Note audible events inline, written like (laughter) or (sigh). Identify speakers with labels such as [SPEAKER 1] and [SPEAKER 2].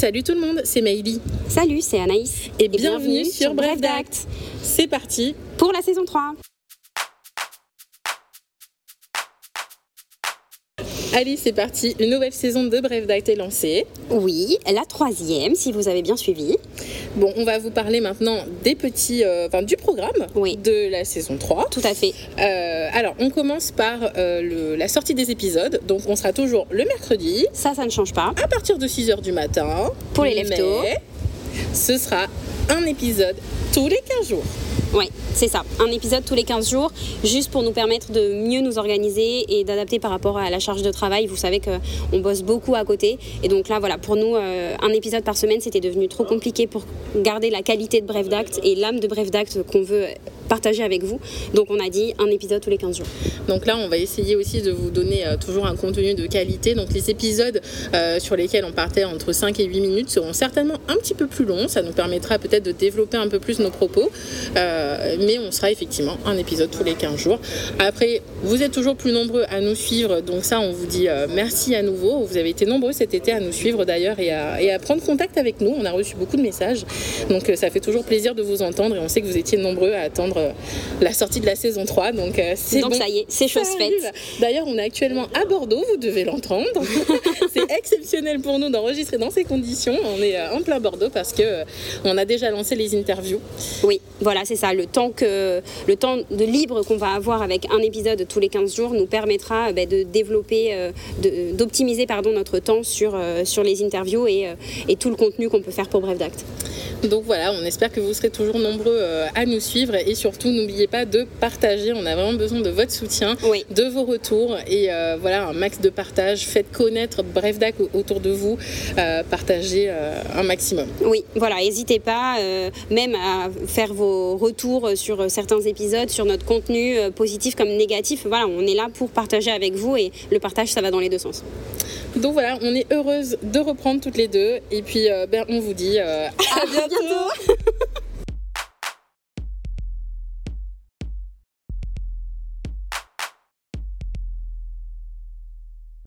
[SPEAKER 1] Salut tout le monde, c'est Maïli.
[SPEAKER 2] Salut, c'est Anaïs.
[SPEAKER 1] Et, bienvenue, sur Bref d'Acte. C'est parti
[SPEAKER 2] pour la saison 3.
[SPEAKER 1] Allez, c'est parti. Une nouvelle saison de Bref d'Acte est lancée.
[SPEAKER 2] Oui, la troisième, si vous avez bien suivi.
[SPEAKER 1] Bon, on va vous parler maintenant des petits, euh, enfin, du programme de la saison 3.
[SPEAKER 2] Tout à fait.
[SPEAKER 1] Euh, alors, on commence par euh, la sortie des épisodes. Donc, on sera toujours le mercredi.
[SPEAKER 2] Ça, ça ne change pas.
[SPEAKER 1] À partir de 6h du matin.
[SPEAKER 2] Pour les leftos.
[SPEAKER 1] Ce sera un épisode tous les 15 jours.
[SPEAKER 2] Oui, c'est ça. Un épisode tous les 15 jours, juste pour nous permettre de mieux nous organiser et d'adapter par rapport à la charge de travail. Vous savez qu'on bosse beaucoup à côté. Et donc là, voilà, pour nous, euh, un épisode par semaine, c'était devenu trop compliqué pour garder la qualité de Bref d'Acte et l'âme de Bref d'Acte qu'on veut partager avec vous. Donc on a dit un épisode tous les 15 jours.
[SPEAKER 1] Donc là, on va essayer aussi de vous donner euh, toujours un contenu de qualité. Donc les épisodes euh, sur lesquels on partait entre 5 et 8 minutes seront certainement un petit peu plus longs. Ça nous permettra peut-être de développer un peu plus nos propos. Euh, mais on sera effectivement un épisode tous les 15 jours. Après, vous êtes toujours plus nombreux à nous suivre. Donc ça, on vous dit merci à nouveau. Vous avez été nombreux cet été à nous suivre d'ailleurs et à, prendre contact avec nous. On a reçu beaucoup de messages. Donc ça fait toujours plaisir de vous entendre et on sait que vous étiez nombreux à attendre la sortie de la saison 3. Donc, euh, c'est
[SPEAKER 2] donc ça y est, c'est chose faite.
[SPEAKER 1] D'ailleurs, on est actuellement à Bordeaux, vous devez l'entendre. (laughs) c'est exceptionnel pour nous d'enregistrer dans ces conditions. On est euh, en plein Bordeaux parce que on a déjà lancé les interviews.
[SPEAKER 2] Oui, voilà, c'est ça. Le temps, que, le temps de libre qu'on va avoir avec un épisode tous les 15 jours nous permettra ben, de développer, d'optimiser pardon, notre temps sur, sur les interviews et, et tout le contenu qu'on peut faire pour Bref d'Acte.
[SPEAKER 1] Donc voilà, on espère que vous serez toujours nombreux euh, à nous suivre et surtout n'oubliez pas de partager. On a vraiment besoin de votre soutien, de vos retours et euh, voilà un max de partage. Faites connaître Bref Dac autour de vous, euh, partagez un maximum.
[SPEAKER 2] Oui, voilà, n'hésitez pas même à faire vos retours sur certains épisodes, sur notre contenu positif comme négatif. Voilà, on est là pour partager avec vous et le partage ça va dans les deux sens.
[SPEAKER 1] Donc voilà, on est heureuse de reprendre toutes les deux et puis ben, on vous dit à bientôt.
[SPEAKER 2] Bientôt